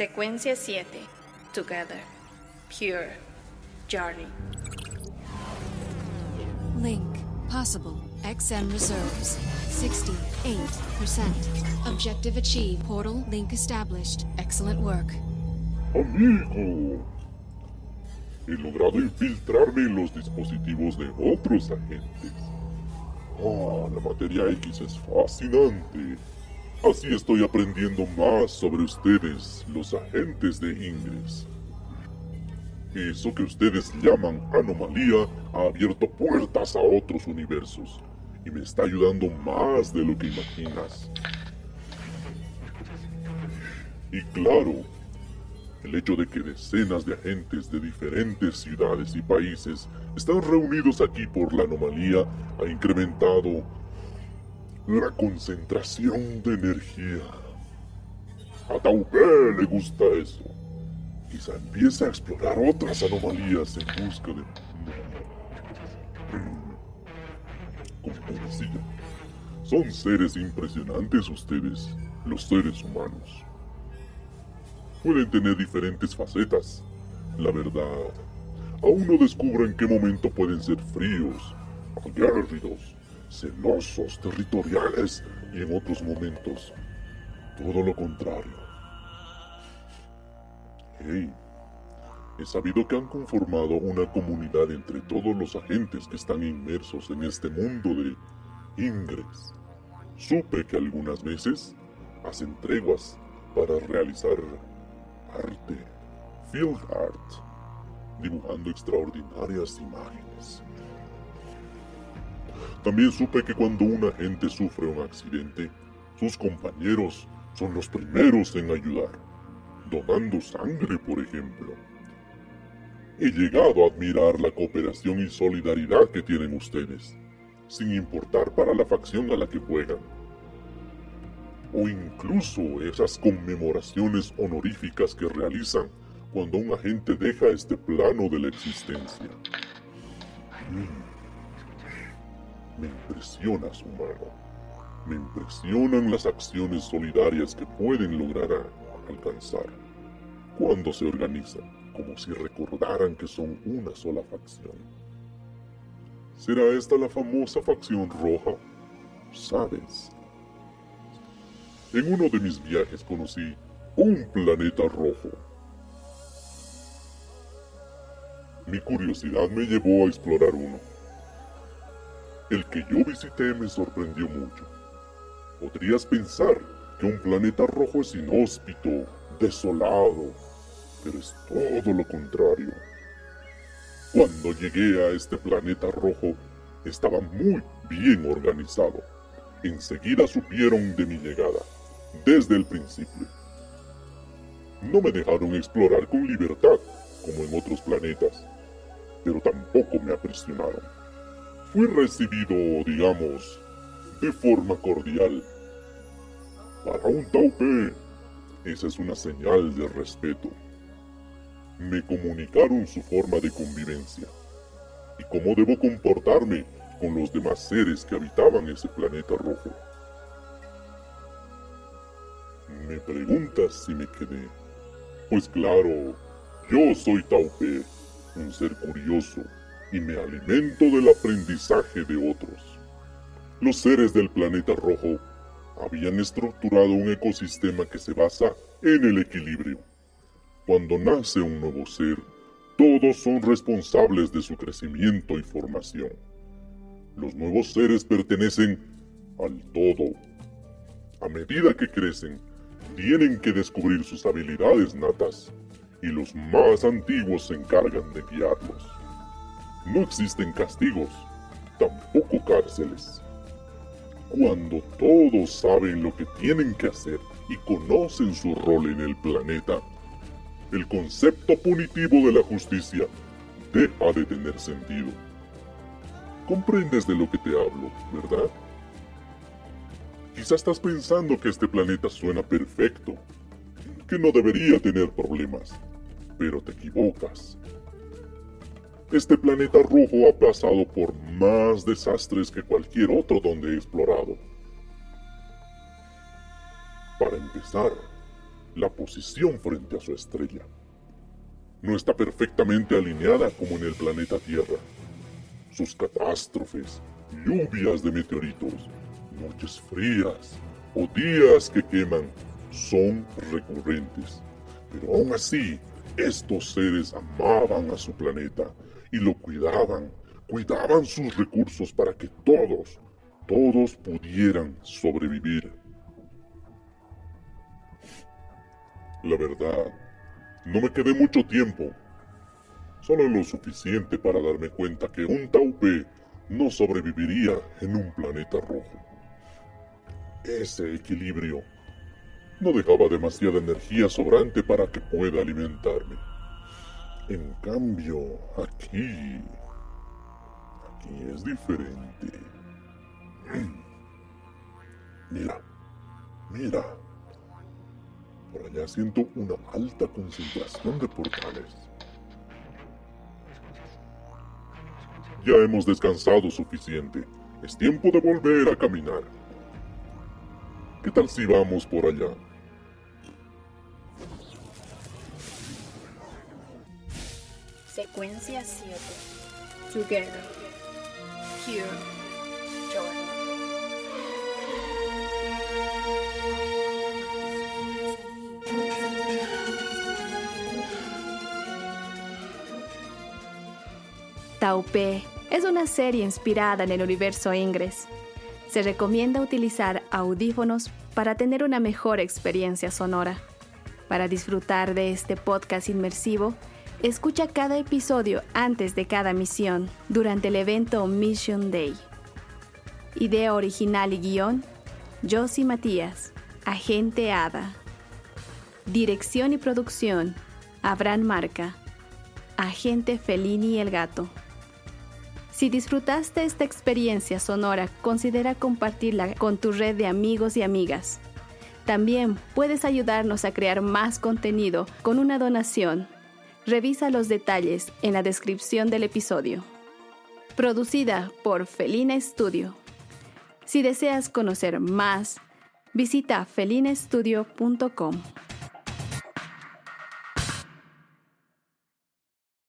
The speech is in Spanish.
Secuencia 7. Together. Pure. Journey. Link. Possible. XM reserves. 68%. Objective achieved. Portal link established. Excellent work. Amigo. He logrado infiltrarme en los dispositivos de otros agentes. Ah, la materia X es fascinante. Así estoy aprendiendo más sobre ustedes, los agentes de Ingress. Eso que ustedes llaman anomalía ha abierto puertas a otros universos y me está ayudando más de lo que imaginas. Y claro, el hecho de que decenas de agentes de diferentes ciudades y países están reunidos aquí por la anomalía ha incrementado la concentración de energía. A le gusta eso. Quizá empiece a explorar otras anomalías en busca de... Como decía, son seres impresionantes ustedes, los seres humanos. Pueden tener diferentes facetas. La verdad, aún no descubro en qué momento pueden ser fríos, aguerridos, celosos, territoriales y en otros momentos todo lo contrario. Hey, he sabido que han conformado una comunidad entre todos los agentes que están inmersos en este mundo de Ingress. Supe que algunas veces hacen treguas para realizar arte, field art, dibujando extraordinarias imágenes. También supe que cuando un agente sufre un accidente, sus compañeros son los primeros en ayudar, donando sangre, por ejemplo. He llegado a admirar la cooperación y solidaridad que tienen ustedes, sin importar para la facción a la que juegan o incluso esas conmemoraciones honoríficas que realizan cuando un agente deja este plano de la existencia. Me impresionan las acciones solidarias que pueden lograr alcanzar cuando se organizan, como si recordaran que son una sola facción. ¿Será esta la famosa facción roja? ¿Sabes? En uno de mis viajes conocí un planeta rojo. Mi curiosidad me llevó a explorar uno. El que yo visité me sorprendió mucho. Podrías pensar que un planeta rojo es inhóspito, desolado, pero es todo lo contrario. Cuando llegué a este planeta rojo, estaba muy bien organizado. Enseguida supieron de mi llegada desde el principio. No me dejaron explorar con libertad, como en otros planetas, pero tampoco me apresionaron. Fui recibido, digamos, de forma cordial. Para un taupe, esa es una señal de respeto. Me comunicaron su forma de convivencia y cómo debo comportarme con los demás seres que habitaban ese planeta rojo. Me preguntas si me quedé. Pues claro, yo soy Taupe, un ser curioso, y me alimento del aprendizaje de otros. Los seres del planeta rojo habían estructurado un ecosistema que se basa en el equilibrio. Cuando nace un nuevo ser, todos son responsables de su crecimiento y formación. Los nuevos seres pertenecen al todo. A medida que crecen, tienen que descubrir sus habilidades natas y los más antiguos se encargan de guiarlos. No existen castigos, tampoco cárceles. Cuando todos saben lo que tienen que hacer y conocen su rol en el planeta, el concepto punitivo de la justicia deja de tener sentido. Comprendes de lo que te hablo, ¿verdad? Quizá estás pensando que este planeta suena perfecto, que no debería tener problemas, pero te equivocas. Este planeta rojo ha pasado por más desastres que cualquier otro donde he explorado. Para empezar, la posición frente a su estrella. No está perfectamente alineada como en el planeta Tierra. Sus catástrofes, lluvias de meteoritos, noches frías o días que queman son recurrentes. Pero aún así, estos seres amaban a su planeta y lo cuidaban, cuidaban sus recursos para que todos, todos pudieran sobrevivir. La verdad, no me quedé mucho tiempo, solo lo suficiente para darme cuenta que un Taupe no sobreviviría en un planeta rojo. Ese equilibrio no dejaba demasiada energía sobrante para que pueda alimentarme. En cambio, aquí... Aquí es diferente. Mira, mira. Por allá siento una alta concentración de portales. Ya hemos descansado suficiente. Es tiempo de volver a caminar. ¿Qué tal si vamos por allá? Secuencia 7. Together. Pure. Jordan. Taupe es una serie inspirada en el universo Ingress. Se recomienda utilizar audífonos para tener una mejor experiencia sonora. Para disfrutar de este podcast inmersivo, escucha cada episodio antes de cada misión durante el evento Mission Day. Idea original y guion, Josie Matías, Agente Ada. Dirección y producción, Abraham Marca, Agente Felini el Gato. Si disfrutaste esta experiencia sonora, considera compartirla con tu red de amigos y amigas. También puedes ayudarnos a crear más contenido con una donación. Revisa los detalles en la descripción del episodio. Producida por Felina Studio. Si deseas conocer más, visita felinastudio.com.